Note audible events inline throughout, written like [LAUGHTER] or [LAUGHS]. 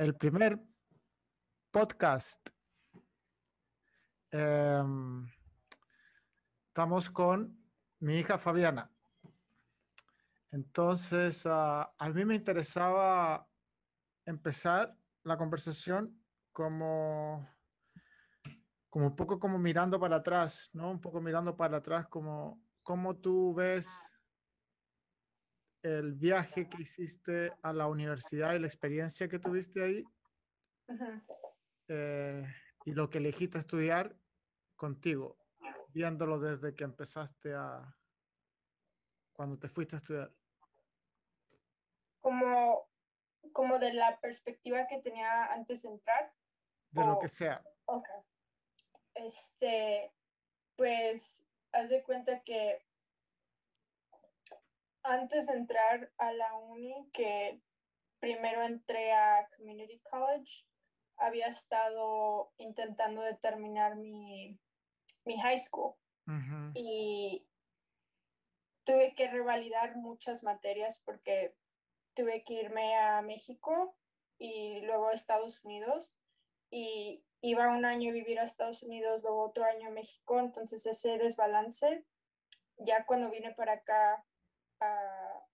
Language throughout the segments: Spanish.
El primer podcast. Em, estamos con mi hija Fabiana. Entonces, ah, a mí me interesaba empezar la conversación como, como un poco como mirando para atrás, ¿no? Un poco mirando para atrás, como tú ves el viaje que hiciste a la universidad y la experiencia que tuviste ahí eh, y lo que elegiste estudiar contigo, viéndolo desde que empezaste a, cuando te fuiste a estudiar. Como, como de la perspectiva que tenía antes de entrar. De lo que sea. Ok. Este, pues, haz de cuenta que antes de entrar a la uni, que primero entré a Community College, había estado intentando determinar mi, mi high school. Y tuve que revalidar muchas materias porque tuve que irme a México y luego a Estados Unidos. Y iba un año a vivir a Estados Unidos, luego otro año a México, entonces ese desbalance, ya cuando vine para acá a,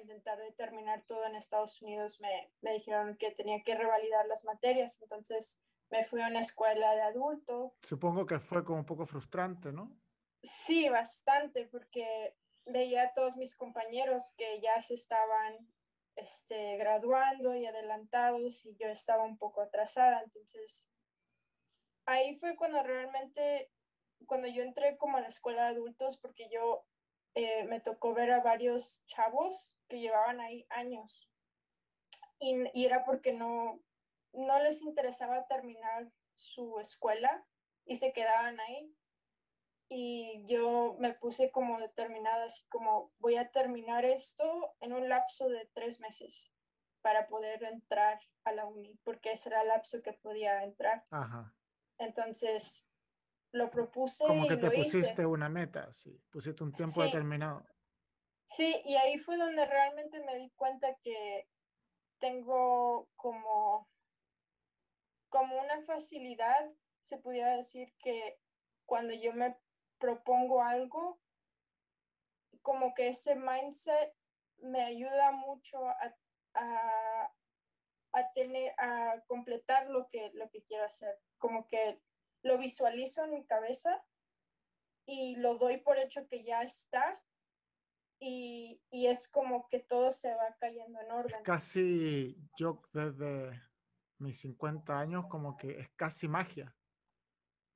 intentar determinar todo en Estados Unidos, me, me, dijeron que tenía que revalidar las materias, entonces me fui a una escuela de adulto. Supongo que fue como un poco frustrante, ¿no? Sí, bastante, porque veía a todos mis compañeros que ya se estaban este, graduando y adelantados y yo estaba un poco atrasada, entonces ahí fue cuando realmente, cuando yo entré como a la escuela de adultos, porque yo eh, me tocó ver a varios chavos que llevaban ahí años. Y, y, era porque no, no les interesaba terminar su escuela y se quedaban ahí. Y yo me puse como determinada, así como voy a terminar esto en un lapso de tres meses para poder entrar a la uni, porque ese era el lapso que podía entrar. Ajá. Entonces, lo propuse. Como que te pusiste una meta, sí, pusiste un tiempo determinado. Sí, y ahí fue donde realmente me di cuenta que tengo como, como una facilidad, se pudiera decir que cuando yo me propongo algo, como que ese mindset me ayuda mucho a, a, a tener, a completar lo que, lo que quiero hacer. Como que lo visualizo en mi cabeza y lo doy por hecho que ya está y, y, es como que todo se va cayendo en orden. casi yo desde mis 50 años como que es casi magia.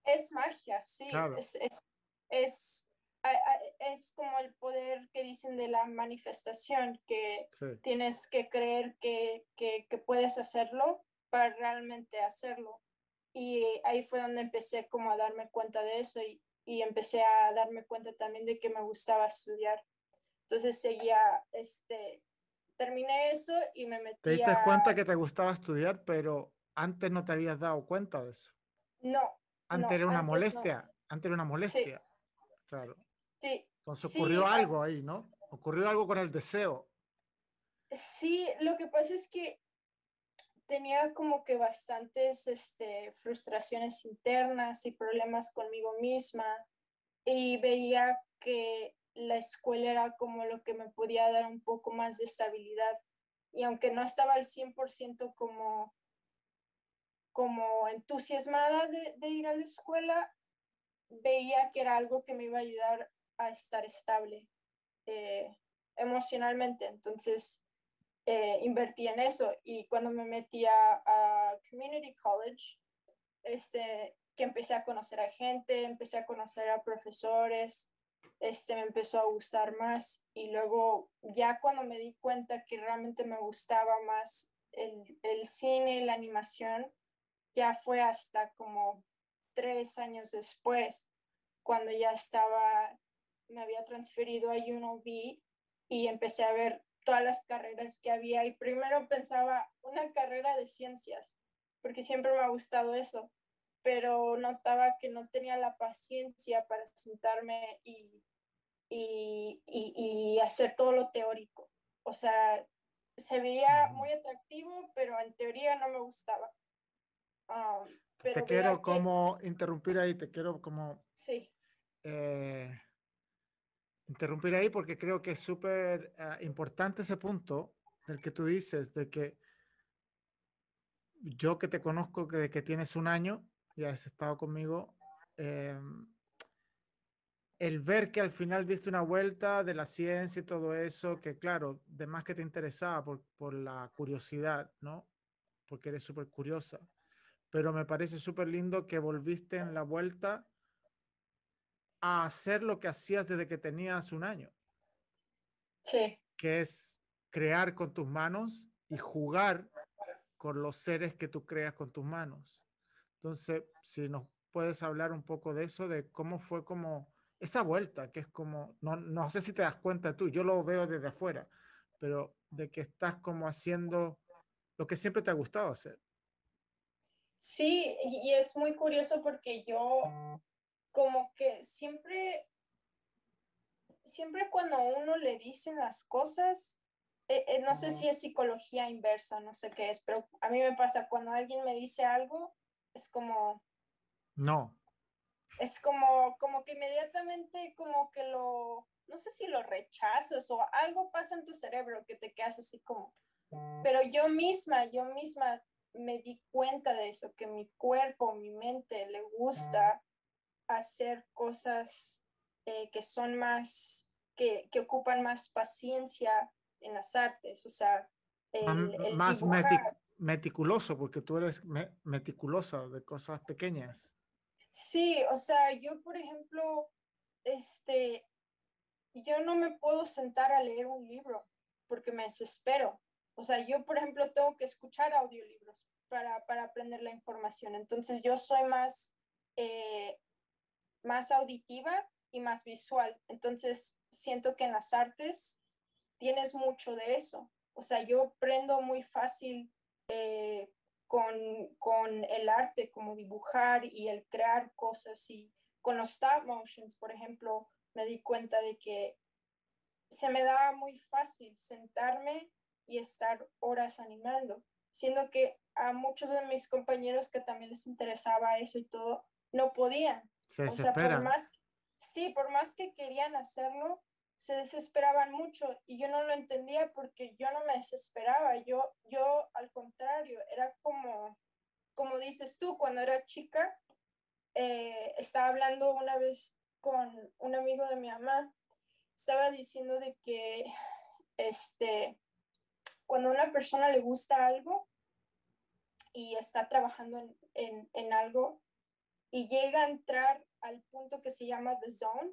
Es magia, sí. Es, es, es, es, como el poder que dicen de la manifestación, que tienes que creer que, que, que puedes hacerlo para realmente hacerlo y ahí fue donde empecé como a darme cuenta de eso y, y, empecé a darme cuenta también de que me gustaba estudiar. Entonces seguía, este, terminé eso y me metí Te diste cuenta que te gustaba estudiar, pero antes no te habías dado cuenta de eso. No. Antes era una molestia, antes era una molestia. Claro. Sí. Entonces ocurrió algo ahí, ¿no? Ocurrió algo con el deseo. Sí, lo que pasa es que tenía como que bastantes este, frustraciones internas y problemas conmigo misma y veía que la escuela era como lo que me podía dar un poco más de estabilidad y aunque no estaba al 100% como, como entusiasmada de, ir a la escuela, veía que era algo que me iba a ayudar a estar estable eh, emocionalmente. Entonces, eh, invertí en eso. Y cuando me metí a, Community College, este, que empecé a conocer a gente, empecé a conocer a profesores, este, me empezó a gustar más. Y luego ya cuando me di cuenta que realmente me gustaba más el, el cine, la animación, ya fue hasta como tres años después, cuando ya estaba, me había transferido a UNLV y empecé a ver todas las carreras que había y primero pensaba una carrera de ciencias, porque siempre me ha gustado eso, pero notaba que no tenía la paciencia para sentarme y, y, y, hacer todo lo teórico. O sea, se veía muy atractivo, pero en teoría no me gustaba. Um, te quiero como interrumpir ahí, te quiero como... Sí. Eh, interrumpir ahí porque creo que es súper ah, importante ese punto del que tú dices, de que yo que te conozco que, que tienes un año, ya has estado conmigo, em, el ver que al final diste una vuelta de la ciencia y todo eso, que claro, de más que te interesaba por, por la curiosidad, ¿no? Porque eres súper curiosa. Pero me parece súper lindo que volviste en la vuelta a hacer lo que hacías desde que tenías un año. Sí. Que es crear con tus manos y jugar con los seres que tú creas con tus manos. Entonces, si nos puedes hablar un poco de eso, de cómo fue como esa vuelta, que es como, no, no sé si te das cuenta tú, yo lo veo desde afuera, pero de que estás como haciendo lo que siempre te ha gustado hacer. Sí, y es muy curioso porque yo como que siempre, siempre cuando uno le dice las cosas, eh, eh, no sé si es psicología inversa, no sé qué es, pero a mí me pasa cuando alguien me dice algo, es como... No, es como, como que inmediatamente como que lo, no sé si lo rechazas o algo pasa en tu cerebro que te quedas así como, pero yo misma, yo misma me di cuenta de eso, que mi cuerpo, mi mente le gusta hacer cosas eh, que son más, que, que, ocupan más paciencia en las artes, o sea, más meticuloso, porque tú eres meticulosa de cosas pequeñas. Sí, o sea, yo, por ejemplo, este, yo no me puedo sentar a leer un libro porque me desespero. O sea, yo, por ejemplo, tengo que escuchar audiolibros para, para aprender la información. Entonces, yo soy más, eh, más auditiva y más visual. Entonces, siento que en las artes tienes mucho de eso. O sea, yo aprendo muy fácil eh, con, con el arte, como dibujar y el crear cosas. Y con los stop motions, por ejemplo, me di cuenta de que se me daba muy fácil sentarme y estar horas animando, siendo que a muchos de mis compañeros que también les interesaba eso y todo, no podían. Se o más, sí, por más que querían hacerlo, se desesperaban mucho y yo no lo entendía porque yo no me desesperaba, yo, yo al contrario, era como, como dices tú, cuando era chica, eh, estaba hablando una vez con un amigo de mi mamá, estaba diciendo de que este, cuando a una persona le gusta algo y está trabajando en, en, en algo y llega a entrar al punto que se llama the zone,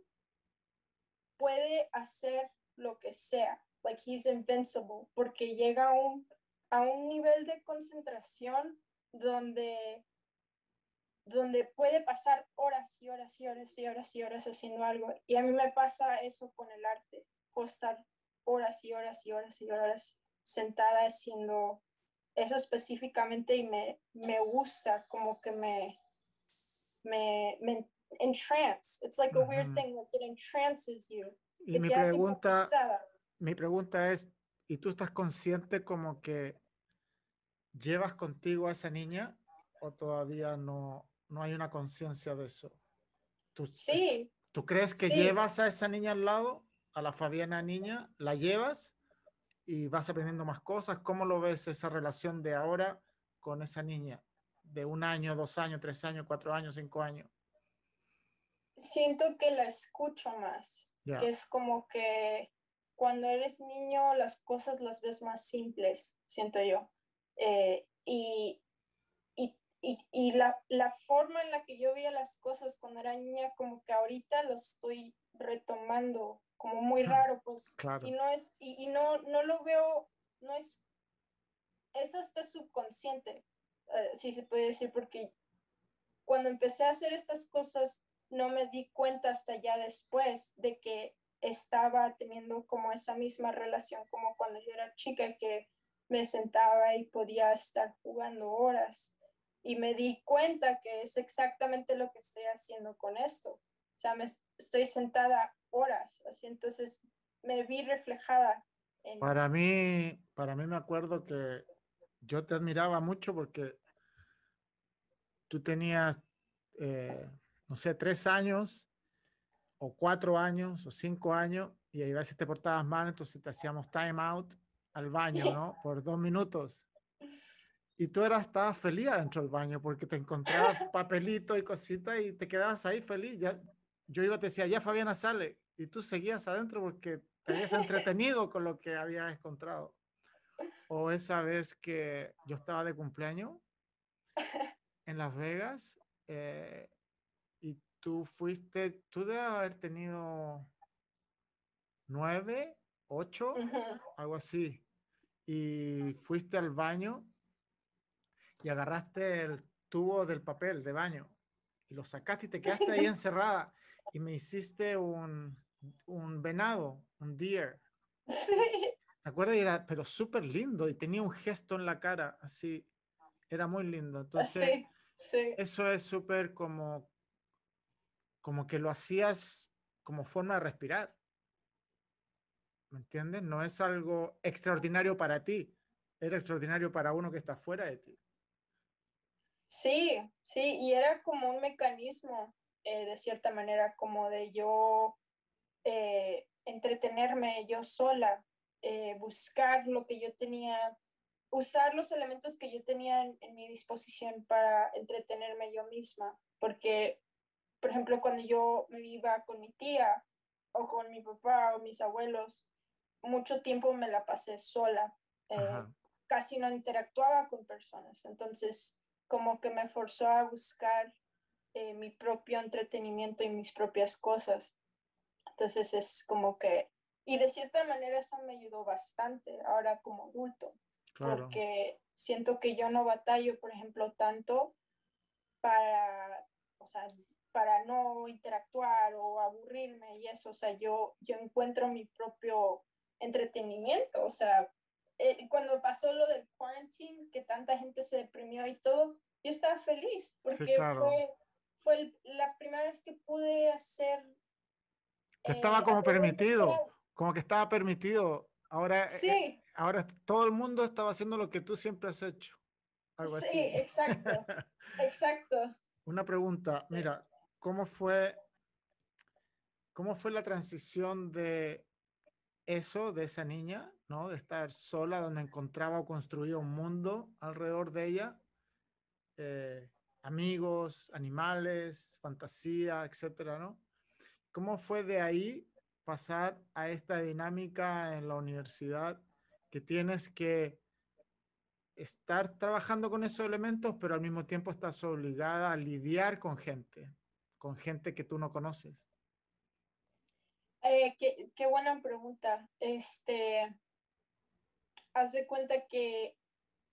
puede hacer lo que sea, like he's invincible, porque llega a un, a un nivel de concentración donde, donde puede pasar horas y horas y horas y horas y horas haciendo algo. Y a mí me pasa eso con el arte, puedo estar horas y horas y horas y horas sentada haciendo eso específicamente y me, me gusta, como que me, me, me entrance. It's like a weird thing, like it entrances you. Y mi pregunta, mi pregunta es, ¿y tú estás consciente como que llevas contigo a esa niña o todavía no, no hay una conciencia de eso? ¿Tú, sí. ¿Tú crees que llevas a esa niña al lado, a la Fabiana niña, la llevas y vas aprendiendo más cosas? ¿Cómo lo ves esa relación de ahora con esa niña? De un año, dos años, tres años, cuatro años, cinco años siento que la escucho más, que es como que cuando eres niño las cosas las ves más simples, siento yo. Eh, y, y, y, y la, la, forma en la que yo veía las cosas cuando era niña, como que ahorita lo estoy retomando, como muy raro, pues. Y no es, y, no, no lo veo, no es, es hasta subconsciente, uh, si se puede decir, porque cuando empecé a hacer estas cosas, no me di cuenta hasta ya después de que estaba teniendo como esa misma relación como cuando yo era chica, que me sentaba y podía estar jugando horas. Y me di cuenta que es exactamente lo que estoy haciendo con esto. O sea, me estoy sentada horas, así entonces me vi reflejada Para mí, para mí me acuerdo que yo te admiraba mucho porque tú tenías, eh, no sé, tres años o cuatro años o cinco años y a veces te portabas mal, entonces te hacíamos time out al baño, ¿no? [LAUGHS] Por dos minutos. Y tú eras, estabas feliz dentro del baño porque te encontrabas [LAUGHS] papelito y cositas y te quedabas ahí feliz. Ya, yo iba te decía, ya Fabiana sale y tú seguías adentro porque te habías [LAUGHS] entretenido con lo que habías encontrado. O esa vez que yo estaba de cumpleaños [LAUGHS] en Las Vegas eh, y tú fuiste, tú debes haber tenido nueve, ocho, algo así. Y fuiste al baño y agarraste el tubo del papel de baño y lo sacaste y te quedaste ahí [LAUGHS] encerrada y me hiciste un, un venado, un deer. ¿Te acuerdas? Era, pero súper lindo y tenía un gesto en la cara, así, era muy lindo. [LAUGHS] Entonces, eso es súper como, como que lo hacías como forma de respirar. ¿Me entiendes? No es algo extraordinario para ti, era extraordinario para uno que está fuera de ti. Sí, sí, y era como un mecanismo, eh, de cierta manera, como de yo eh, entretenerme yo sola, eh, buscar lo que yo tenía, usar los elementos que yo tenía en, mi disposición para entretenerme yo misma, porque, por ejemplo, cuando yo me iba con mi tía o con mi papá o mis abuelos, mucho tiempo me la pasé sola, casi no interactuaba con personas, entonces como que me forzó a buscar eh, mi propio entretenimiento y mis propias cosas. Entonces es como que, y de cierta manera eso me ayudó bastante ahora como adulto, porque siento que yo no batallo, por ejemplo, tanto para, o sea, para no interactuar o aburrirme y eso, o sea, yo, yo encuentro mi propio entretenimiento, o sea, eh, cuando pasó lo del quarantine, que tanta gente se deprimió y todo, yo estaba feliz porque fue, fue la primera vez que pude hacer... estaba eh, como permitido, como que estaba permitido. Ahora, eh, ahora todo el mundo estaba haciendo lo que tú siempre has hecho. Algo sí, exacto, [LAUGHS] exacto. Una pregunta, mira, ¿cómo fue, cómo fue la transición de eso, de esa niña, ¿no? De estar sola, donde encontraba o construía un mundo alrededor de ella, eh, amigos, animales, fantasía, etcétera, ¿no? ¿Cómo fue de ahí pasar a esta dinámica en la universidad que tienes que estar trabajando con esos elementos, pero al mismo tiempo estás obligada a lidiar con gente, con gente que tú no conoces? Eh, qué, buena pregunta. Este, haz de cuenta que,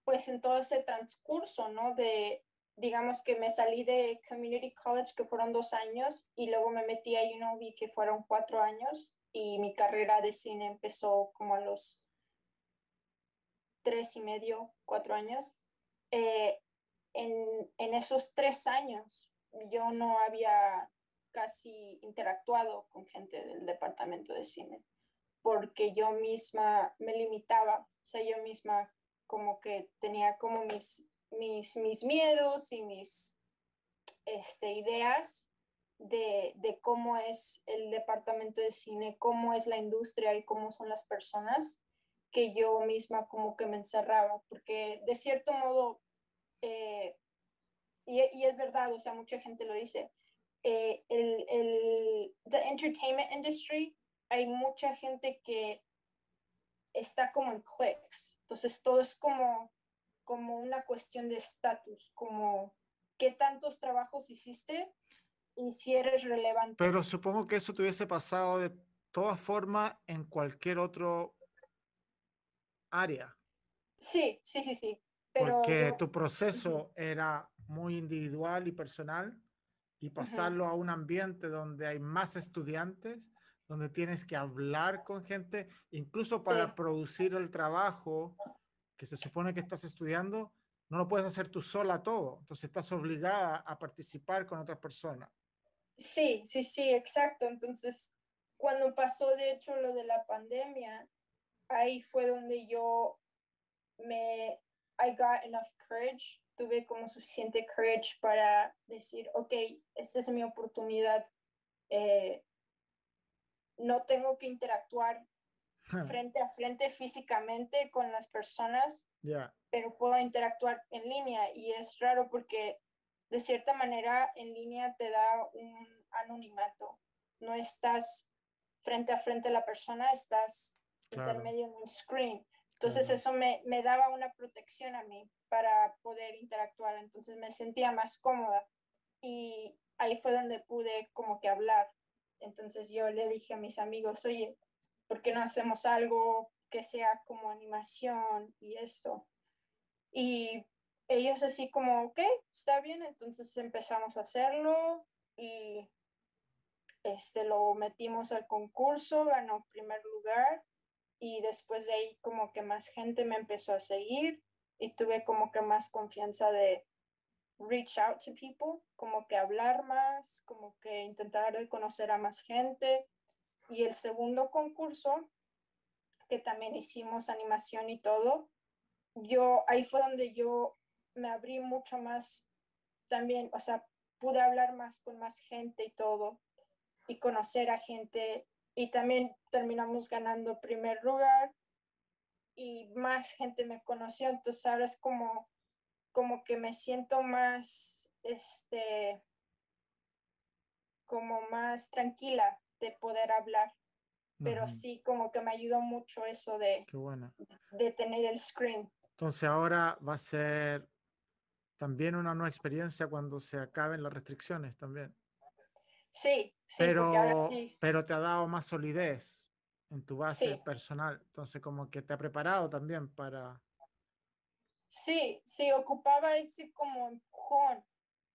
pues en todo ese transcurso, ¿no? De, digamos que me salí de Community College, que fueron dos años, y luego me metí a UNLV, que fueron cuatro años, y mi carrera de cine empezó como a los tres y medio, cuatro años. Eh, en, en esos tres años yo no había casi interactuado con gente del departamento de cine, porque yo misma me limitaba, o sea, yo misma como que tenía como mis, mis, mis miedos y mis este, ideas de, de, cómo es el departamento de cine, cómo es la industria y cómo son las personas, que yo misma como que me encerraba, porque de cierto modo, eh, y, y, es verdad, o sea, mucha gente lo dice, eh, el, el the entertainment industry, hay mucha gente que está como en clics. Entonces todo es como, como una cuestión de estatus, como qué tantos trabajos hiciste y si eres relevante. Pero supongo que eso te hubiese pasado de todas formas en cualquier otro área. Sí, sí, sí, sí. Porque tu proceso era muy individual y personal y pasarlo a un ambiente donde hay más estudiantes, donde tienes que hablar con gente, incluso para producir el trabajo que se supone que estás estudiando, no lo puedes hacer tú sola todo, entonces estás obligada a participar con otras personas. Sí, sí, sí, exacto. Entonces, cuando pasó de hecho lo de la pandemia, ahí fue donde yo me, I got enough courage, tuve como suficiente courage para decir, ok, esta es mi oportunidad. Eh, no tengo que interactuar frente a frente físicamente con las personas, pero puedo interactuar en línea. Y es raro porque de cierta manera en línea te da un anonimato. No estás frente a frente a la persona, estás intermedio en un screen. Entonces eso me, me, daba una protección a mí para poder interactuar, entonces me sentía más cómoda. Y ahí fue donde pude como que hablar. Entonces yo le dije a mis amigos, oye, ¿por qué no hacemos algo que sea como animación y esto? Y ellos así como, ok, está bien, entonces empezamos a hacerlo y este, lo metimos al concurso, ganó primer lugar y después de ahí como que más gente me empezó a seguir y tuve como que más confianza de reach out to people, como que hablar más, como que intentar conocer a más gente y el segundo concurso, que también hicimos animación y todo, yo ahí fue donde yo me abrí mucho más también, o sea, pude hablar más con más gente y todo, y conocer a gente, y también terminamos ganando primer lugar, y más gente me conoció, entonces ahora es como, como que me siento más, este, como más tranquila de poder hablar. Pero sí, como que me ayudó mucho eso de, de tener el screen. Entonces ahora va a ser también una nueva experiencia cuando se acaben las restricciones también. Sí, sí, pero, pero te ha dado más solidez en tu base personal. Entonces como que te ha preparado también para... Sí, sí, ocupaba ese como empujón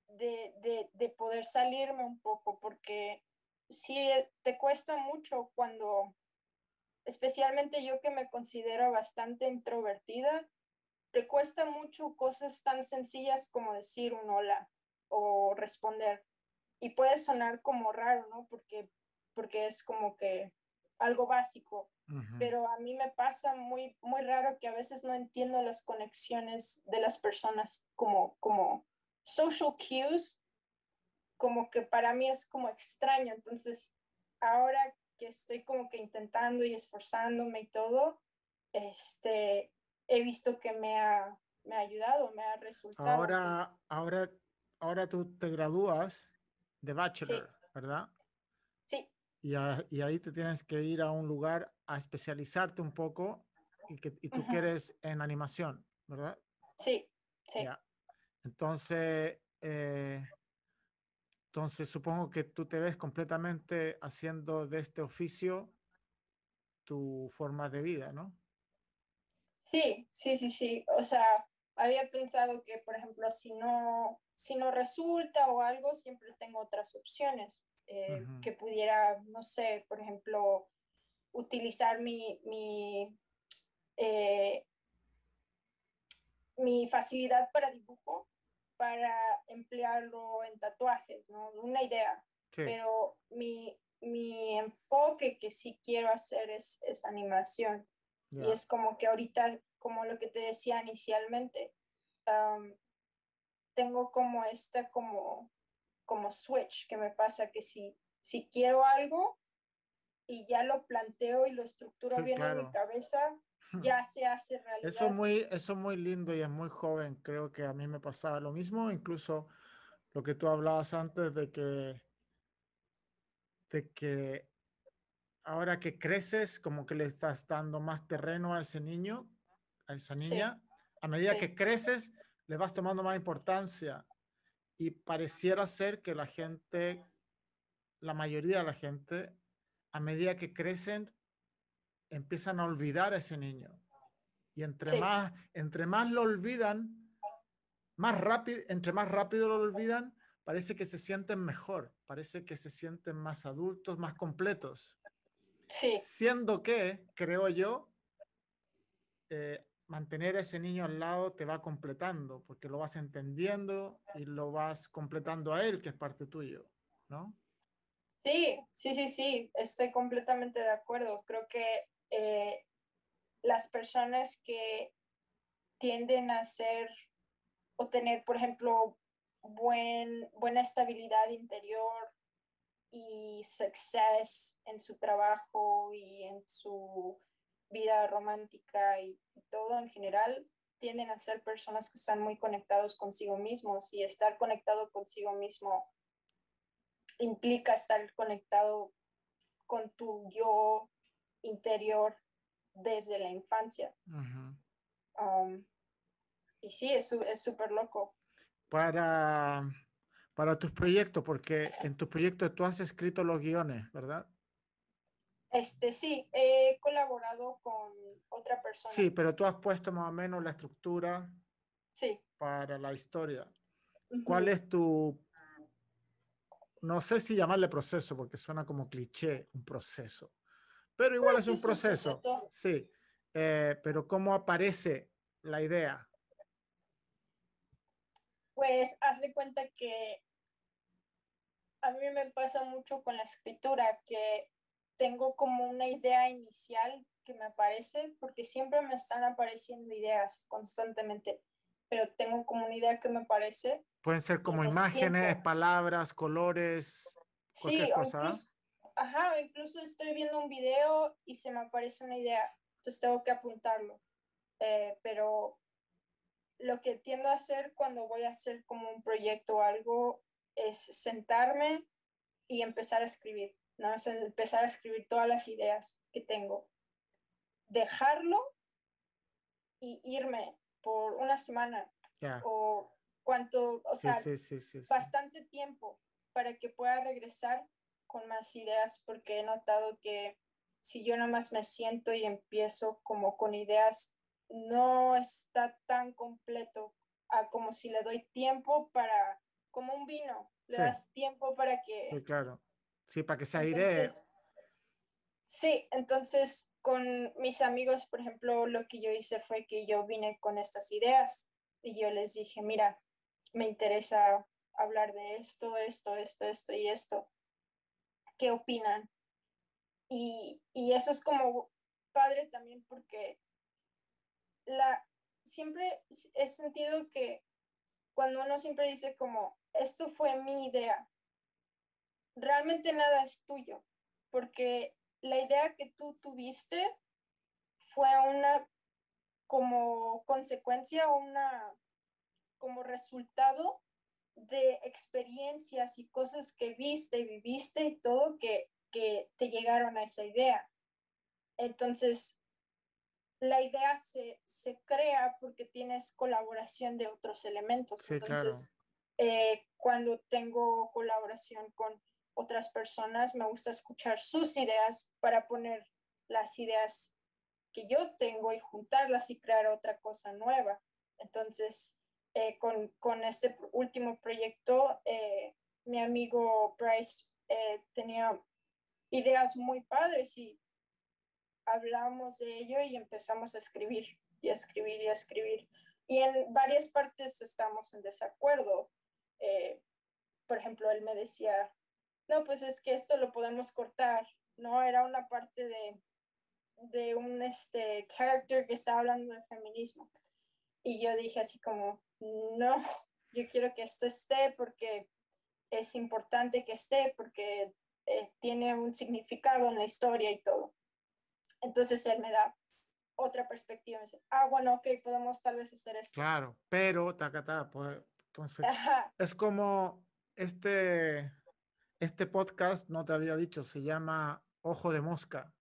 de, de, de poder salirme un poco porque sí eh, te cuesta mucho cuando, especialmente yo que me considero bastante introvertida, te cuesta mucho cosas tan sencillas como decir un hola o responder. Y puede sonar como raro, ¿no? Porque, porque es como que algo básico. Pero a mí me pasa muy, muy raro que a veces no entiendo las conexiones de las personas como, como social cues como que para mí es como extraño. Entonces, ahora que estoy como que intentando y esforzándome y todo, este, he visto que me ha, me ha ayudado, me ha resultado. Ahora, ahora, ahora tú te gradúas de bachelor, ¿verdad? Sí. Y, y, ahí te tienes que ir a un lugar a especializarte un poco y, que, y tú quieres en animación, ¿verdad? Sí, sí. Entonces, eh, entonces, supongo que tú te ves completamente haciendo de este oficio tu forma de vida, ¿no? Sí, sí, sí, sí. O sea, había pensado que, por ejemplo, si no, si no resulta o algo, siempre tengo otras opciones eh, que pudiera, no sé, por ejemplo, utilizar mi, mi, eh, mi facilidad para dibujo para emplearlo en tatuajes, ¿no? Una idea. Pero mi, mi, enfoque que sí quiero hacer es, es animación. Y es como que ahorita, como lo que te decía inicialmente, tengo como esta como, como switch que me pasa que si, si quiero algo y ya lo planteo y lo estructuro bien en mi cabeza, [LAUGHS] ya se hace realidad. Eso es muy, eso muy lindo y es muy joven. Creo que a mí me pasaba lo mismo, incluso lo que tú hablabas antes de que, de que ahora que creces, como que le estás dando más terreno a ese niño, a esa niña. A medida que creces, le vas tomando más importancia. Y pareciera ser que la gente, la mayoría de la gente, a medida que crecen, empiezan a olvidar a ese niño. Y entre, más, entre más lo olvidan, más rápido, entre más rápido lo olvidan, parece que se sienten mejor, parece que se sienten más adultos, más completos. Sí. Siendo que, creo yo, eh, mantener a ese niño al lado te va completando, porque lo vas entendiendo y lo vas completando a él, que es parte tuyo, ¿no? Sí, sí, sí, sí, estoy completamente de acuerdo. Creo que eh, las personas que tienden a ser o tener, por ejemplo, buen, buena estabilidad interior y success en su trabajo y en su vida romántica y, todo en general, tienden a ser personas que están muy conectados consigo mismos y estar conectado consigo mismo implica estar conectado con tu yo interior desde la infancia. Um, y sí, es súper loco. Para, para tus proyectos, porque en tus proyectos tú has escrito los guiones, ¿verdad? Este, sí, he colaborado con otra persona. Sí, pero tú has puesto más o menos la estructura sí. para la historia. ¿Cuál es tu, no sé si llamarle proceso, porque suena como cliché, un proceso, pero igual es un proceso. Sí, eh, pero ¿cómo aparece la idea? Pues haz de cuenta que a mí me pasa mucho con la escritura, que tengo como una idea inicial que me aparece, porque siempre me están apareciendo ideas constantemente, pero tengo como una idea que me aparece. Pueden ser como imágenes, palabras, colores, cualquier cosa. Incluso, ajá, incluso estoy viendo un video y se me aparece una idea, entonces tengo que apuntarlo. Eh, pero lo que tiendo a hacer cuando voy a hacer como un proyecto o algo es sentarme y empezar a escribir ¿no? Es empezar a escribir todas las ideas que tengo. Dejarlo y irme una semana o cuánto, o sea, bastante tiempo para que pueda regresar con más ideas porque he notado que si yo nada más me siento y empiezo como con ideas, no está tan completo a como si le doy tiempo para, como un vino, le das tiempo para que sí, claro. Sí, para que se aire. Sí, entonces con mis amigos, por ejemplo, lo que yo hice fue que yo vine con estas ideas y yo les dije, mira, me interesa hablar de esto, esto, esto, esto y esto. ¿Qué opinan? Y, y eso es como padre también porque la, siempre he sentido que cuando uno siempre dice como, esto fue mi idea, realmente nada es tuyo, porque la idea que tú tuviste fue una como consecuencia, una como resultado de experiencias y cosas que viste y viviste y todo que, que te llegaron a esa idea. Entonces, la idea se, se crea porque tienes colaboración de otros elementos. Entonces, eh, cuando tengo colaboración con otras personas, me gusta escuchar sus ideas para poner las ideas que yo tengo y juntarlas y crear otra cosa nueva. Entonces, eh, con, con, este último proyecto, eh, mi amigo Bryce eh, tenía ideas muy padres y hablamos de ello y empezamos a escribir y a escribir y a escribir. Y en varias partes estamos en desacuerdo. por ejemplo, él me decía, no, pues es que esto lo podemos cortar, ¿no? Era una parte de, de un este, character que estaba hablando de feminismo. Y yo dije así como, no, yo quiero que esto esté porque es importante que esté, porque eh, tiene un significado en la historia y todo. Entonces él me da otra perspectiva. Dice, ah, bueno, ok, podemos tal vez hacer esto. Claro, pero, taca, pues, entonces, es como este, este podcast, no te había dicho, se llama Ojo de Mosca,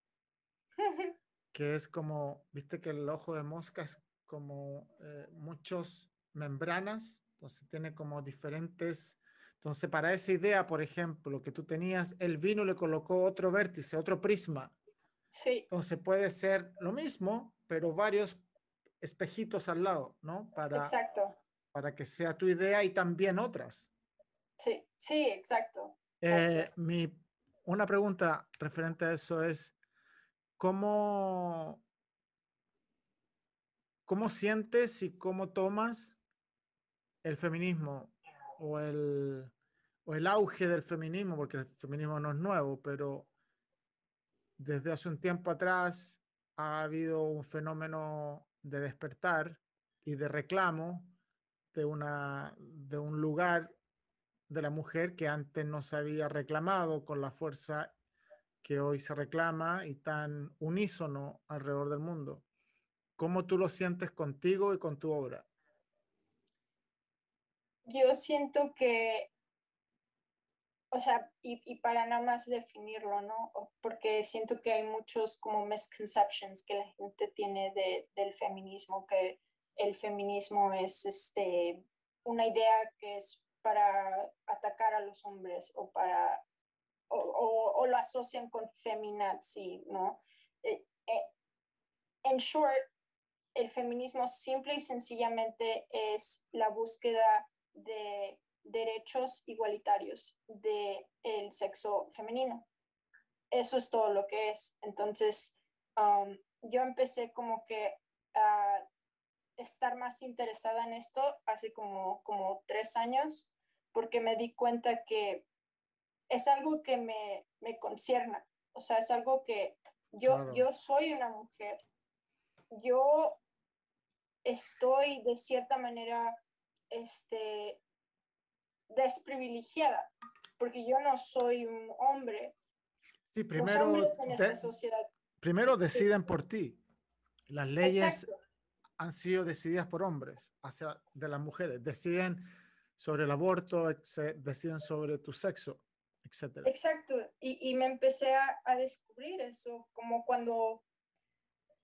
[LAUGHS] que es como, viste que el ojo de mosca es como eh, muchos membranas, entonces tiene como diferentes, entonces para esa idea, por ejemplo, que tú tenías, el vino le colocó otro vértice, otro prisma. Sí. Entonces puede ser lo mismo, pero varios espejitos al lado, ¿no? Para, exacto. Para que sea tu idea y también otras. Sí, sí, exacto. Eh, mi, una pregunta referente a eso es, ¿cómo, ¿cómo sientes y cómo tomas el feminismo o el, o el auge del feminismo? Porque el feminismo no es nuevo, pero desde hace un tiempo atrás ha habido un fenómeno de despertar y de reclamo de, una, de un lugar de la mujer que antes no se había reclamado con la fuerza que hoy se reclama y tan unísono alrededor del mundo. ¿Cómo tú lo sientes contigo y con tu obra? Yo siento que, o sea, y, para nada más definirlo, ¿no? Porque siento que hay muchos como misconceptions que la gente tiene de, del feminismo, que el feminismo es este, una idea que es para atacar a los hombres o para o, lo asocian con feminazi, ¿no? Eh, eh, en short, el feminismo simple y sencillamente es la búsqueda de derechos igualitarios del el sexo femenino. Eso es todo lo que es. Entonces, um, yo empecé como que a estar más interesada en esto hace como, como tres años, porque me di cuenta que es algo que me, me concierna, o sea, es algo que yo, yo soy una mujer, yo estoy de cierta manera este, desprivilegiada, porque yo no soy un hombre. Sí, primero, en esta sociedad. primero deciden por ti. Las leyes han sido decididas por hombres, hacia de las mujeres. Deciden sobre el aborto, deciden sobre tu sexo. Exacto, y, y me empecé a, a, descubrir eso, como cuando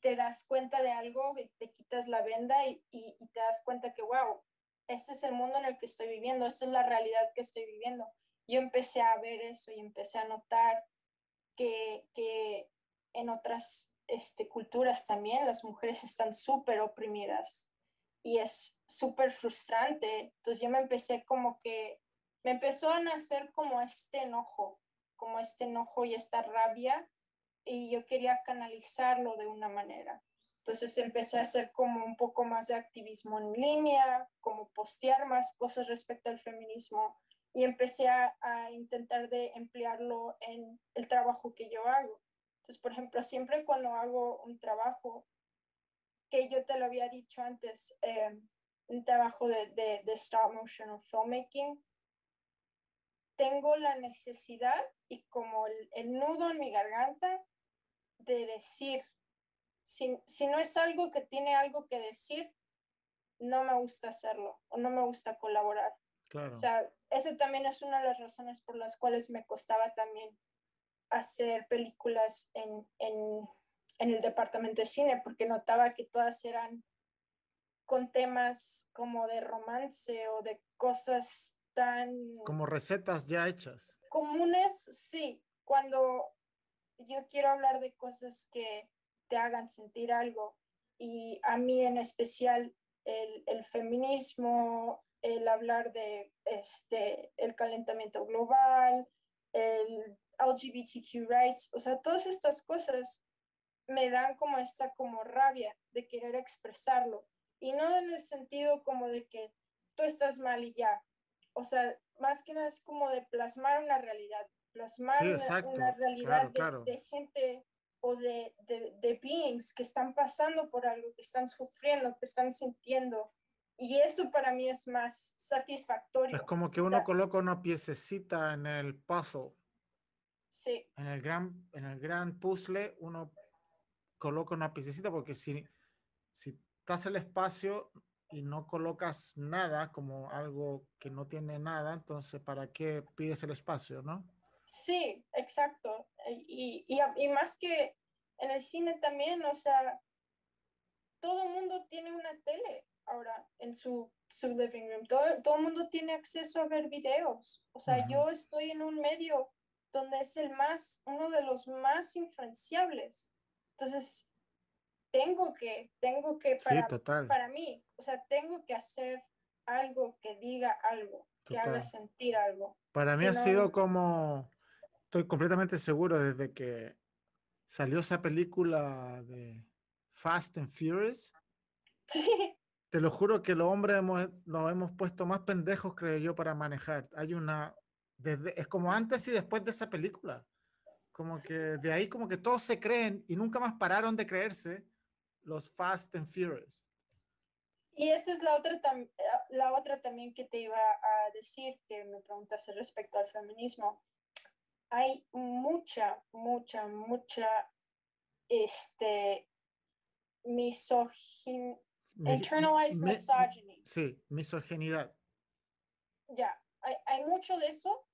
te das cuenta de algo, te quitas la venda y, y, y, te das cuenta que, wow, este es el mundo en el que estoy viviendo, esta es la realidad que estoy viviendo. Yo empecé a ver eso y empecé a notar que, que en otras este, culturas también las mujeres están súper oprimidas y es súper frustrante. Entonces yo me empecé como que me empezó a nacer como este enojo, como este enojo y esta rabia, y yo quería canalizarlo de una manera. Entonces empecé a hacer como un poco más de activismo en línea, como postear más cosas respecto al feminismo y empecé a, a intentar de emplearlo en el trabajo que yo hago. Entonces, por ejemplo, siempre cuando hago un trabajo, que yo te lo había dicho antes, eh, un trabajo de, de, de stop motion o filmmaking, tengo la necesidad y como el, nudo en mi garganta de decir, si, si, no es algo que tiene algo que decir, no me gusta hacerlo o no me gusta colaborar. Claro. O sea, eso también es una de las razones por las cuales me costaba también hacer películas en, en, en el departamento de cine, porque notaba que todas eran con temas como de romance o de cosas como recetas ya hechas. Comunes, sí. Cuando yo quiero hablar de cosas que te hagan sentir algo y a mí en especial el, el feminismo, el hablar de este, el calentamiento global, el LGBTQ rights, o sea, todas estas cosas me dan como esta como rabia de querer expresarlo y no en el sentido como de que tú estás mal y ya, o sea, más que nada es como de plasmar una realidad, plasmar una, realidad de, gente o de, de, beings que están pasando por algo, que están sufriendo, que están sintiendo. Y eso para mí es más satisfactorio. Es como que uno coloca una piececita en el puzzle. Sí. En el gran, en el gran puzzle uno coloca una piececita porque si, si estás el espacio y no colocas nada como algo que no tiene nada, entonces ¿para qué pides el espacio, no? Sí, exacto. Y, y, y más que en el cine también, o sea, todo el mundo tiene una tele ahora en su, su living room. Todo, todo el mundo tiene acceso a ver videos. O sea, yo estoy en un medio donde es el más, uno de los más influenciables. Entonces, tengo que, tengo que, para, para mí, o sea, tengo que hacer algo que diga algo, que haga sentir algo. Para mí ha sido como, estoy completamente seguro desde que salió esa película de Fast and Furious. [LAUGHS] Sí. Te lo juro que los hombres hemos, nos hemos puesto más pendejos, creo yo, para manejar. Hay una, desde, es como antes y después de esa película como que de ahí como que todos se creen y nunca más pararon de creerse los Fast and Furious. Y esa es la otra, eh, la otra también que te iba a decir, que me preguntaste respecto al feminismo. Hay mucha, mucha, mucha este, misogin internalized misogyny. Sí, misoginidad. Ya, hay, hay, mucho de eso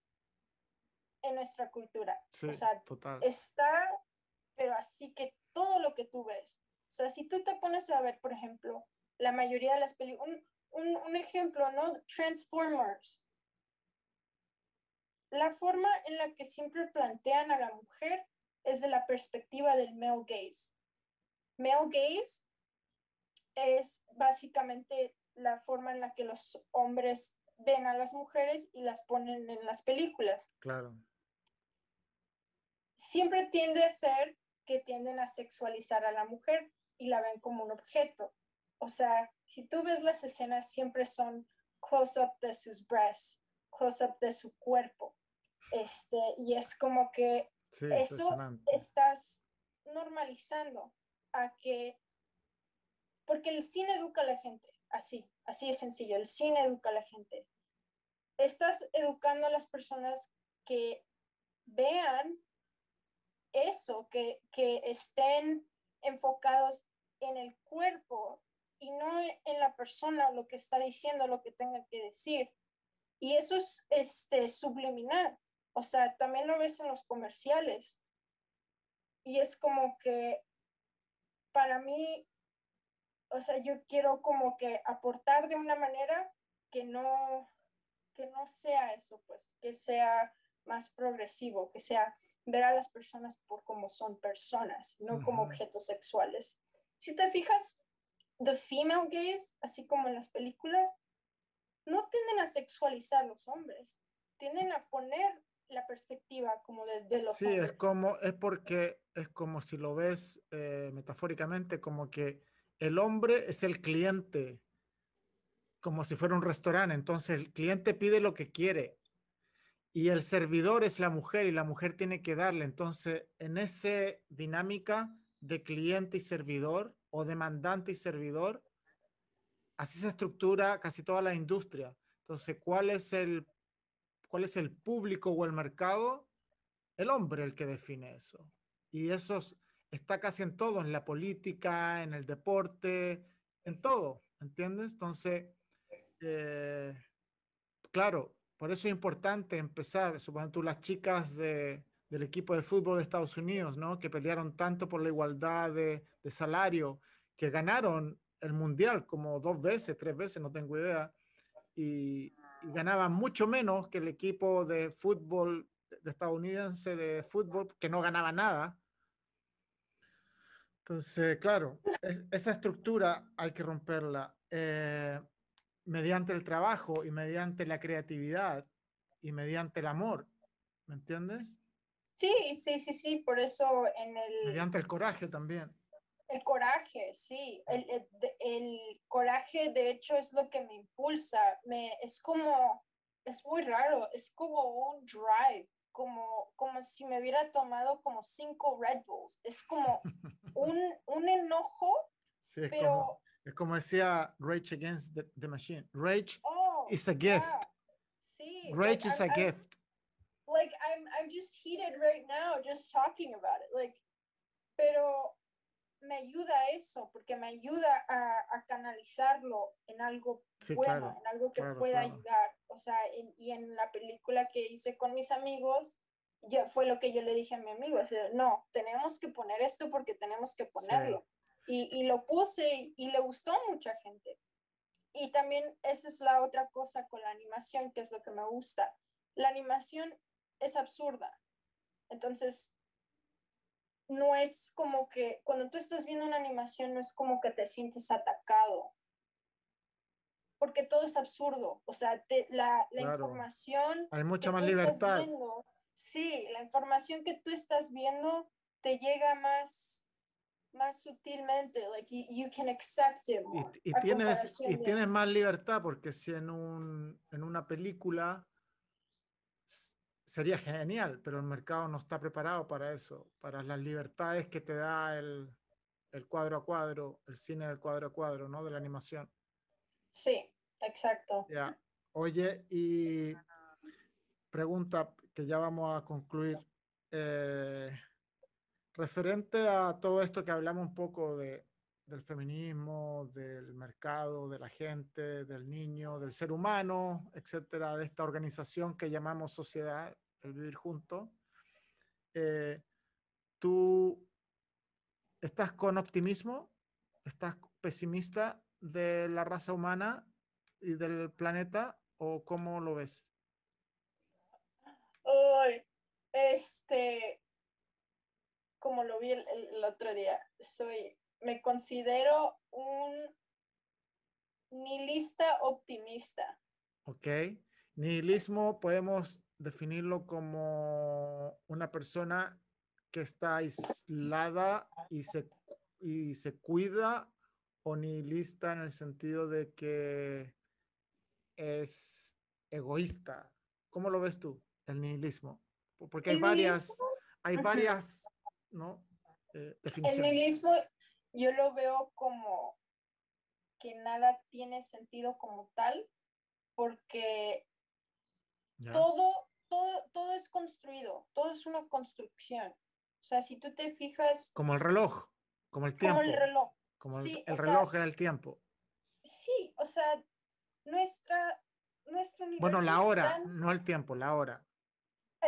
en nuestra cultura. Sí, o sea, total. está, pero así que todo lo que tú ves. O sea, si tú te pones a ver, por ejemplo, la mayoría de las películas, un, un, ejemplo, ¿no? Transformers. La forma en la que siempre plantean a la mujer es de la perspectiva del male gaze. Male gaze es básicamente la forma en la que los hombres ven a las mujeres y las ponen en las películas. Claro. Siempre tiende a ser que tienden a sexualizar a la mujer y la ven como un objeto. O sea, si tú ves las escenas, siempre son close-up de sus breasts, close-up de su cuerpo. Este, y es como que eso estás normalizando a que, porque el cine educa a la gente, así, así es sencillo, el cine educa a la gente. Estás educando a las personas que vean eso, que, que estén enfocados en el cuerpo y no en la persona lo que está diciendo, lo que tenga que decir. Y eso es este, subliminal. O sea, también lo ves en los comerciales. Y es como que para mí, o sea, yo quiero como que aportar de una manera que no, que no sea eso, pues, que sea más progresivo, que sea ver a las personas por como son personas, no como objetos sexuales. Si te fijas, the female gaze, así como en las películas, no tienden a sexualizar los hombres, tienden a poner la perspectiva como de, de los sí, es como, es porque es como si lo ves eh, metafóricamente, como que el hombre es el cliente, como si fuera un restaurante, entonces el cliente pide lo que quiere y el servidor es la mujer y la mujer tiene que darle, entonces en esa dinámica de cliente y servidor, o demandante y servidor, así se estructura casi toda la industria. Entonces, ¿cuál es el, cuál es el público o el mercado? El hombre el que define eso. Y eso está casi en todo, en la política, en el deporte, en todo, ¿entiendes? Entonces, eh, claro, por eso es importante empezar, supongo tú, las chicas de, del equipo de fútbol de Estados Unidos, ¿no? Que pelearon tanto por la igualdad de, de salario, que ganaron el mundial como dos veces, tres veces, no tengo idea, y, ganaban mucho menos que el equipo de fútbol de estadounidense de fútbol que no ganaba nada. Entonces, claro, esa estructura hay que romperla eh, mediante el trabajo y mediante la creatividad y mediante el amor. ¿Me entiendes? Sí, sí, sí, sí, por eso en el... Mediante el coraje también. El coraje, sí. El, el, coraje, de hecho, es lo que me impulsa. Me, es como, es muy raro, es como un drive, como, como si me hubiera tomado como cinco Red Bulls. Es como [LAUGHS] un, un enojo, sí, pero... Como, es como decía Rage Against the, Machine. Rage oh, is a gift. Sí. Rage is a gift like I'm I'm just heated right now just talking about it. Like, pero me ayuda eso, porque me ayuda a, a canalizarlo en algo bueno, en algo que pueda ayudar. O sea, y en la película que hice con mis amigos, ya fue lo que yo le dije a mi amigo, no, tenemos que poner esto porque tenemos que ponerlo. Y, y, lo puse y le gustó a mucha gente. Y también esa es la otra cosa con la animación, que es lo que me gusta. La animación es absurda. Entonces, no es como que cuando tú estás viendo una animación, no es como que te sientes atacado, porque todo es absurdo. O sea, la, la información... Hay mucha más libertad. sí, la información que tú estás viendo te llega más más sutilmente, like you, can accept it Y, tienes, y tienes más libertad porque si en, un, en una película sería genial, pero el mercado no está preparado para eso, para las libertades que te da el, el cuadro a cuadro, el cine del cuadro a cuadro, ¿no? De la animación. Sí, exacto. Ya. Oye, y pregunta que ya vamos a concluir. Eh, referente a todo esto que hablamos un poco de, del feminismo, del mercado, de la gente, del niño, del ser humano, etcétera, de esta organización que llamamos sociedad, el vivir juntos. Eh, ¿Tú estás con optimismo? ¿Estás pesimista de la raza humana y del planeta o cómo lo ves? Hoy, este, como lo vi el, otro día, soy, me considero un nihilista optimista. Ok. Nihilismo podemos definirlo como una persona que está aislada y se, y se cuida o nihilista en el sentido de que es egoísta. ¿Cómo lo ves tú, el nihilismo? Porque hay varias, hay varias ¿no? Eh, el nihilismo yo lo veo como que nada tiene sentido como tal, porque todo, todo, todo es construido, todo es una construcción. O sea, si tú te fijas... Como el reloj, como el tiempo. Como el reloj. Como el, reloj es el tiempo. Sí, o sea, nuestra, nuestro Bueno, la hora, no el tiempo, la hora.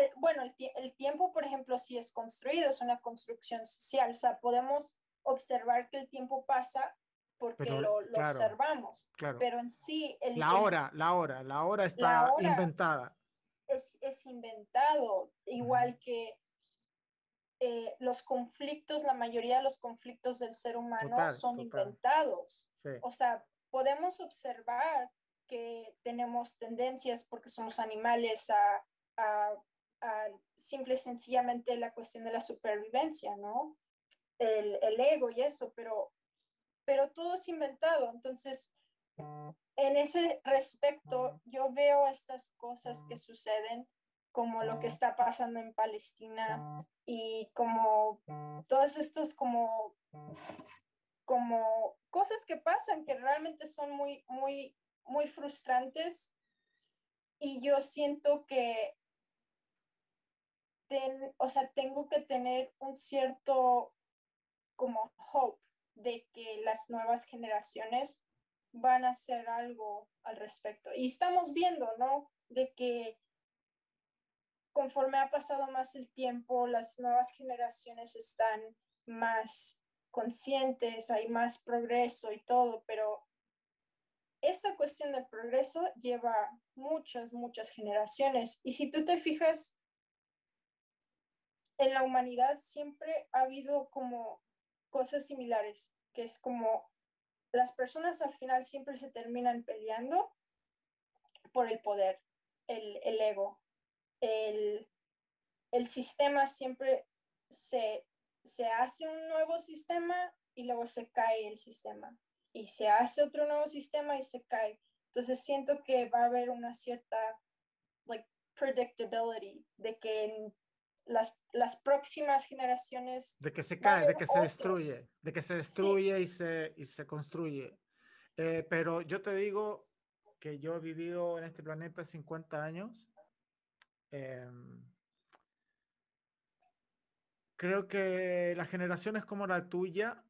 Eh, bueno, el, tiempo, por ejemplo, si es construido, es una construcción social, o sea, podemos observar que el tiempo pasa porque lo, observamos, pero en sí... El, la hora, la hora, la hora está inventada. Es, es, inventado, igual que eh, los conflictos, la mayoría de los conflictos del ser humano son inventados. O sea, podemos observar que tenemos tendencias porque somos animales a, a simple y sencillamente la cuestión de la supervivencia, ¿no? El, el, ego y eso, pero, pero todo es inventado. Entonces, en ese respecto, yo veo estas cosas que suceden como lo que está pasando en Palestina y como todas estas como como cosas que pasan que realmente son muy muy muy frustrantes y yo siento que o sea, tengo que tener un cierto como hope de que las nuevas generaciones van a hacer algo al respecto. Y estamos viendo, ¿no? De que conforme ha pasado más el tiempo, las nuevas generaciones están más conscientes, hay más progreso y todo, pero esa cuestión del progreso lleva muchas, muchas generaciones. Y si tú te fijas, en la humanidad siempre ha habido como cosas similares, que es como las personas al final siempre se terminan peleando por el poder, el, ego. El, sistema siempre se, se hace un nuevo sistema y luego se cae el sistema. Y se hace otro nuevo sistema y se cae. Entonces siento que va a haber una cierta like predictability de que en las, las próximas generaciones. De que se cae, de que se destruye, de que se destruye y, se, y se construye. Eh, pero yo te digo que yo he vivido en este planeta 50 años. Em, creo que las generaciones como la tuya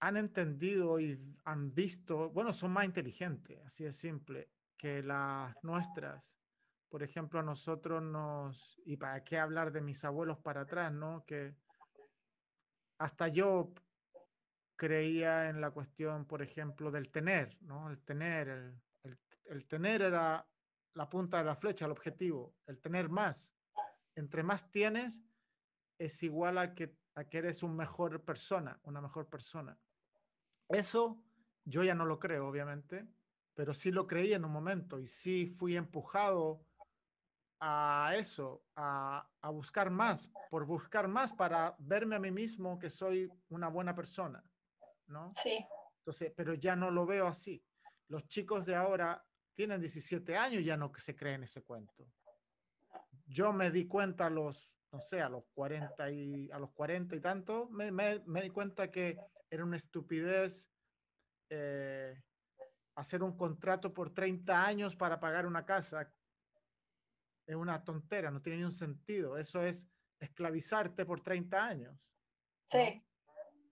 han entendido y han visto, bueno, son más inteligentes, así de simple, que las nuestras por ejemplo, a nosotros nos, y para qué hablar de mis abuelos para atrás, ¿no? Que hasta yo creía en la cuestión, por ejemplo, del tener, ¿no? El tener, el, el, tener era la punta de la flecha, el objetivo, el tener más. Entre más tienes, es igual a que, a que eres una mejor persona, una mejor persona. Eso yo ya no lo creo, obviamente, pero sí lo creí en un momento y sí fui empujado a eso, a, buscar más, por buscar más para verme a mí mismo que soy una buena persona, ¿no? Sí. Entonces, pero ya no lo veo así. Los chicos de ahora tienen 17 años, ya no se creen ese cuento. yo me di cuenta a los, no sé, a los 40 y, a los 40 y tanto, me, me, me di cuenta que era una estupidez eh, hacer un contrato por 30 años para pagar una casa. Es una tontera, no tiene ni un sentido. Eso es esclavizarte por 30 años. Sí.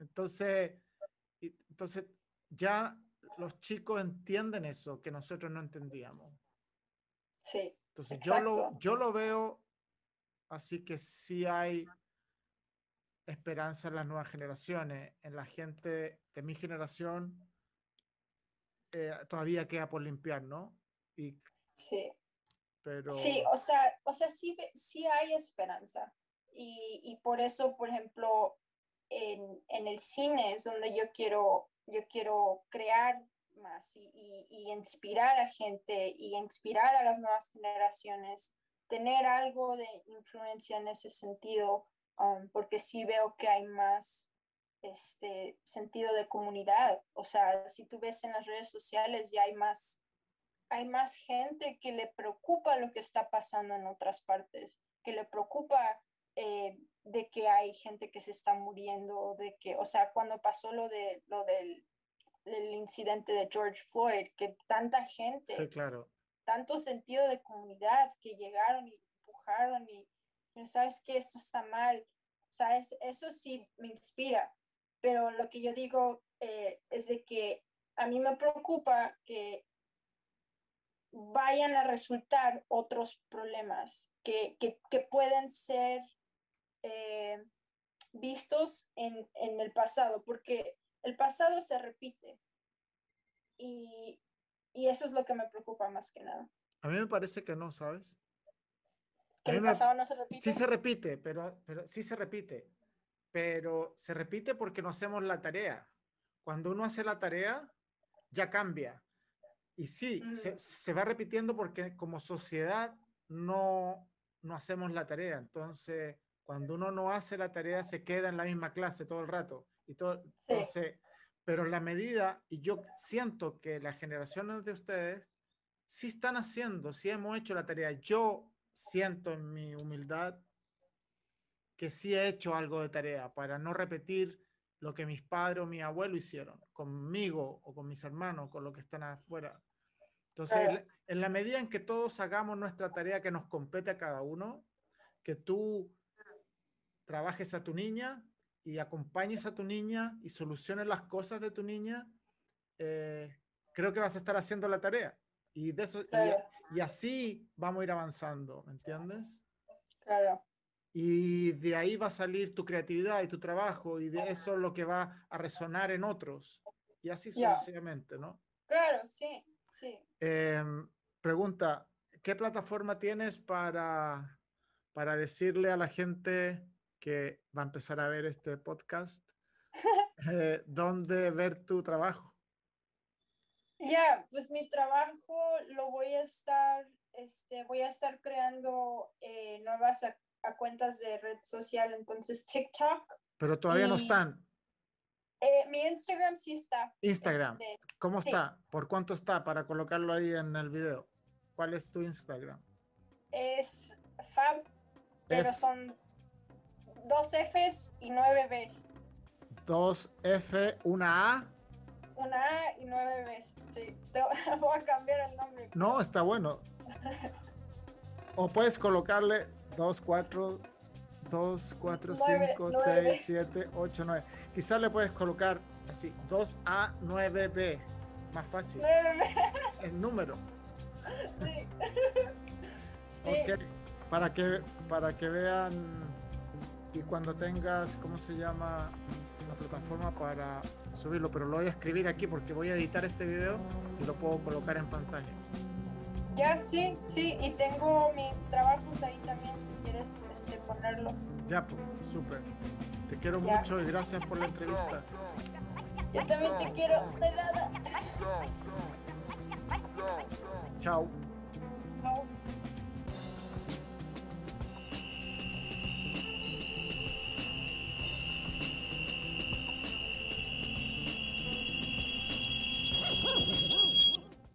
Entonces, entonces ya los chicos entienden eso que nosotros no entendíamos. Sí. Entonces yo lo, yo lo veo así que sí hay esperanza en las nuevas generaciones, en la gente de mi generación eh, todavía queda por limpiar, ¿no? Y, sí. Pero... Sí, o sea, o sea sí, sí hay esperanza. Y, y por eso, por ejemplo, en, en, el cine es donde yo quiero, yo quiero crear más y, y, inspirar a gente y inspirar a las nuevas generaciones, tener algo de influencia en ese sentido, um, porque sí veo que hay más este sentido de comunidad. O sea, si tú ves en las redes sociales ya hay más, hay más gente que le preocupa lo que está pasando en otras partes, que le preocupa eh, de que hay gente que se está muriendo, de que, o sea, cuando pasó lo de lo del, el incidente de George Floyd, que tanta gente, sí, claro. tanto sentido de comunidad que llegaron y empujaron y, sabes que esto está mal, o sea, es, eso sí me inspira, pero lo que yo digo eh, es de que a mí me preocupa que vayan a resultar otros problemas que, que, que pueden ser eh, vistos en, en, el pasado, porque el pasado se repite y, y, eso es lo que me preocupa más que nada. A mí me parece que no, ¿sabes? Que el pasado no se repite. Sí se repite, pero, pero sí se repite pero se repite porque no hacemos la tarea. Cuando uno hace la tarea, ya cambia. Y sí, mm. se, se, va repitiendo porque como sociedad no, no hacemos la tarea. Entonces, cuando uno no hace la tarea, se queda en la misma clase todo el rato. Y todo, sí. entonces, pero la medida, y yo siento que las generaciones de ustedes sí están haciendo, sí hemos hecho la tarea. Yo siento en mi humildad que sí he hecho algo de tarea para no repetir lo que mis padres o mi abuelo hicieron conmigo o con mis hermanos, con lo que están afuera. Entonces, en la medida en que todos hagamos nuestra tarea que nos compete a cada uno, que tú trabajes a tu niña y acompañes a tu niña y soluciones las cosas de tu niña, eh, creo que vas a estar haciendo la tarea. Y, de eso, claro. y, y, así vamos a ir avanzando, ¿me entiendes? Claro y de ahí va a salir tu creatividad y tu trabajo y de eso es lo que va a resonar en otros y así sucesivamente, yeah. ¿no? Claro, sí, sí. Eh, pregunta, ¿qué plataforma tienes para, para decirle a la gente que va a empezar a ver este podcast [LAUGHS] eh, dónde ver tu trabajo? Ya, yeah, pues mi trabajo lo voy a estar, este, voy a estar creando eh, nuevas a cuentas de red social, entonces TikTok. Pero todavía y, no están. Eh, mi Instagram sí está. Instagram. Este, ¿Cómo sí. está? ¿Por cuánto está para colocarlo ahí en el video? ¿Cuál es tu Instagram? Es Fab, pero F son dos Fs y nueve Bs. Dos F, una A. Una A y nueve Bs. Sí, [LAUGHS] te voy a cambiar el nombre. No, está bueno. o puedes colocarle 2, 4, 2, 4, 5, 6, 7, 8, 9. Quizás le puedes colocar así, 2A, 9B. Más fácil. 9B. El número. Sí. sí. Ok, para que, para que vean y cuando tengas, ¿cómo se llama? La plataforma para subirlo, pero lo voy a escribir aquí porque voy a editar este video y lo puedo colocar en pantalla. Ya, sí, sí, y tengo mis trabajos ahí también, si quieres este, ponerlos. Ya, pues, súper. Te quiero ya. mucho y gracias por la entrevista. Yo también te quiero. Chao. Chao.